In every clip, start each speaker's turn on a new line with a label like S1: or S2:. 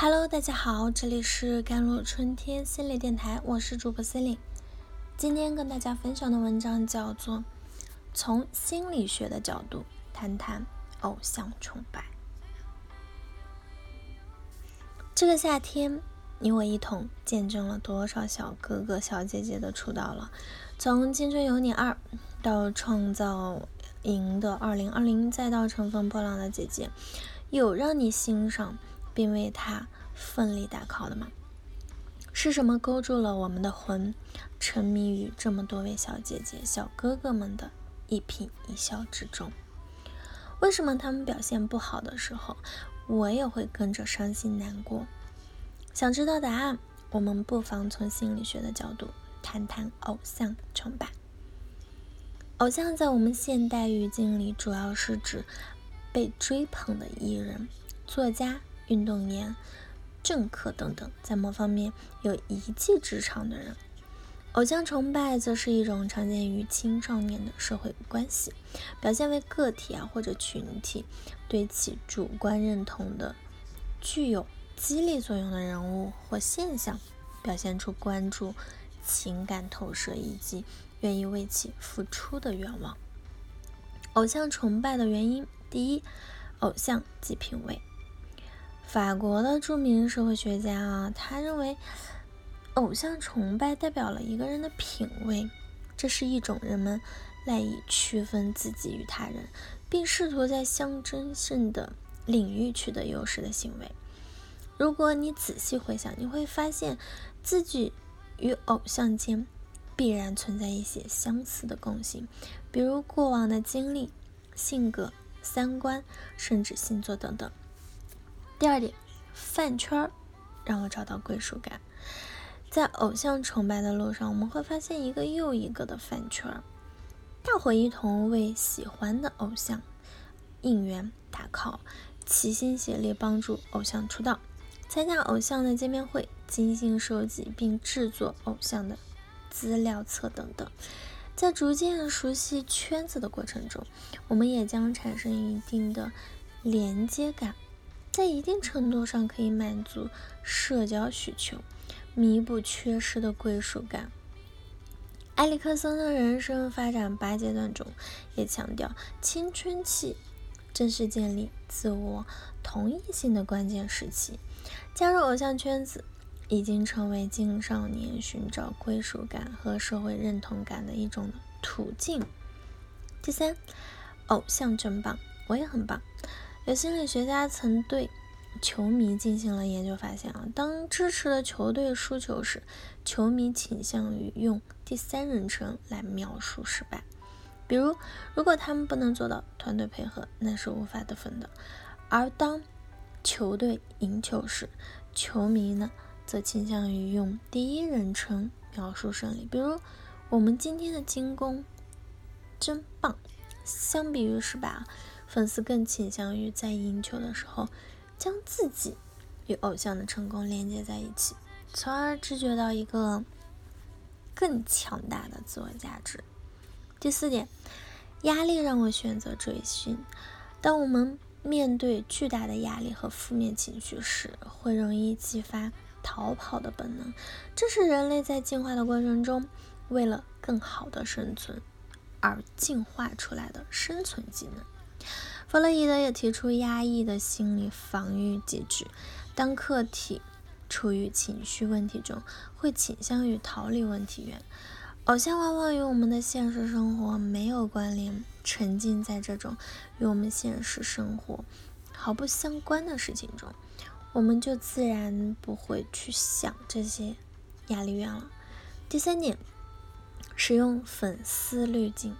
S1: Hello，大家好，这里是甘露春天心理电台，我是主播 c e l i n e 今天跟大家分享的文章叫做《从心理学的角度谈谈偶像崇拜》。这个夏天，你我一同见证了多少小哥哥、小姐姐的出道了？从《青春有你二》到《创造营》的二零二零，再到《乘风破浪的姐姐》，有让你欣赏？并为他奋力打 call 的吗？是什么勾住了我们的魂，沉迷于这么多位小姐姐、小哥哥们的一颦一笑之中？为什么他们表现不好的时候，我也会跟着伤心难过？想知道答案，我们不妨从心理学的角度谈谈偶像崇拜。偶像在我们现代语境里，主要是指被追捧的艺人、作家。运动员、政客等等，在某方面有一技之长的人。偶像崇拜则是一种常见于青少年的社会关系，表现为个体啊或者群体对其主观认同的具有激励作用的人物或现象，表现出关注、情感投射以及愿意为其付出的愿望。偶像崇拜的原因，第一，偶像即品味。法国的著名社会学家啊，他认为偶像崇拜代表了一个人的品味，这是一种人们赖以区分自己与他人，并试图在象征性的领域取得优势的行为。如果你仔细回想，你会发现自己与偶像间必然存在一些相似的共性，比如过往的经历、性格、三观，甚至星座等等。第二点，饭圈儿让我找到归属感。在偶像崇拜的路上，我们会发现一个又一个的饭圈儿，大伙一同为喜欢的偶像应援打 call，齐心协力帮助偶像出道，参加偶像的见面会，精心收集并制作偶像的资料册等等。在逐渐熟悉圈子的过程中，我们也将产生一定的连接感。在一定程度上可以满足社交需求，弥补缺失的归属感。埃里克森的人生发展八阶段中也强调，青春期正是建立自我同一性的关键时期。加入偶像圈子已经成为青少年寻找归属感和社会认同感的一种途径。第三，偶像真棒，我也很棒。有心理学家曾对球迷进行了研究，发现啊，当支持的球队输球时，球迷倾向于用第三人称来描述失败。比如，如果他们不能做到团队配合，那是无法得分的；而当球队赢球时，球迷呢，则倾向于用第一人称描述胜利。比如，我们今天的进攻真棒。相比于失败啊。粉丝更倾向于在赢球的时候，将自己与偶像的成功连接在一起，从而知觉到一个更强大的自我价值。第四点，压力让我选择追星。当我们面对巨大的压力和负面情绪时，会容易激发逃跑的本能，这是人类在进化的过程中为了更好的生存而进化出来的生存技能。弗洛伊德也提出压抑的心理防御机制。当客体处于情绪问题中，会倾向于逃离问题源。偶像往往与我们的现实生活没有关联，沉浸在这种与我们现实生活毫不相关的事情中，我们就自然不会去想这些压力源了。第三点，使用粉丝滤镜。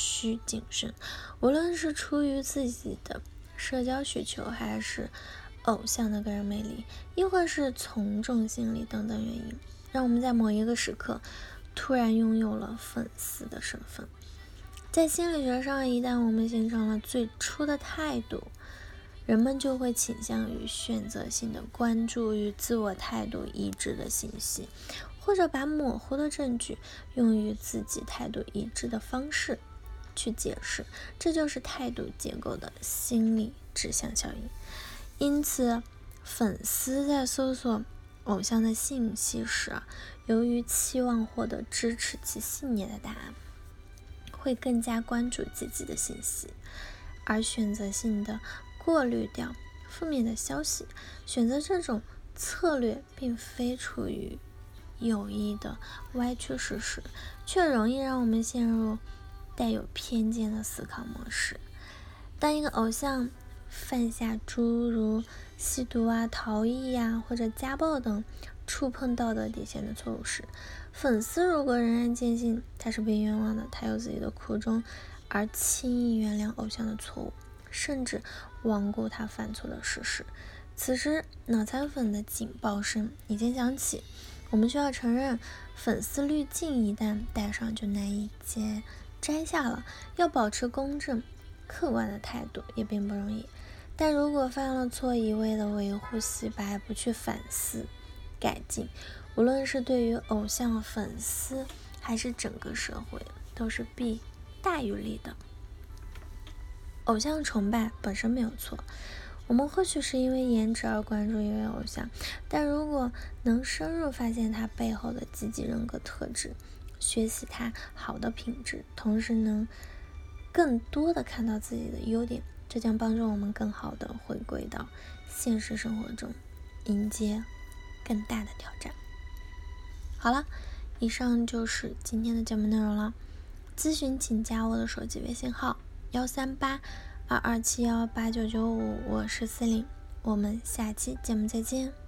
S1: 需谨慎，无论是出于自己的社交需求，还是偶像的个人魅力，亦或是从众心理等等原因，让我们在某一个时刻突然拥有了粉丝的身份。在心理学上，一旦我们形成了最初的态度，人们就会倾向于选择性的关注与自我态度一致的信息，或者把模糊的证据用于自己态度一致的方式。去解释，这就是态度结构的心理指向效应。因此，粉丝在搜索偶像的信息时，由于期望获得支持其信念的答案，会更加关注积极的信息，而选择性的过滤掉负面的消息。选择这种策略，并非出于有意的歪曲事实，却容易让我们陷入带有偏见的思考模式。当一个偶像犯下诸如吸毒啊、逃逸呀或者家暴等触碰道德底线的错误时，粉丝如果仍然坚信他是被冤枉的，他有自己的苦衷，而轻易原谅偶像的错误，甚至罔顾他犯错的事实，此时脑残粉的警报声已经响起。我们需要承认，粉丝滤镜一旦戴上就难以揭摘下了。要保持公正。客观的态度也并不容易，但如果犯了错，一味的维护洗白，不去反思改进，无论是对于偶像粉丝，还是整个社会，都是弊大于利的。偶像崇拜本身没有错，我们或许是因为颜值而关注一位偶像，但如果能深入发现他背后的积极人格特质，学习他好的品质，同时能。更多的看到自己的优点，这将帮助我们更好的回归到现实生活中，迎接更大的挑战。好了，以上就是今天的节目内容了。咨询请加我的手机微信号：幺三八二二七幺八九九五，我是司令，我们下期节目再见。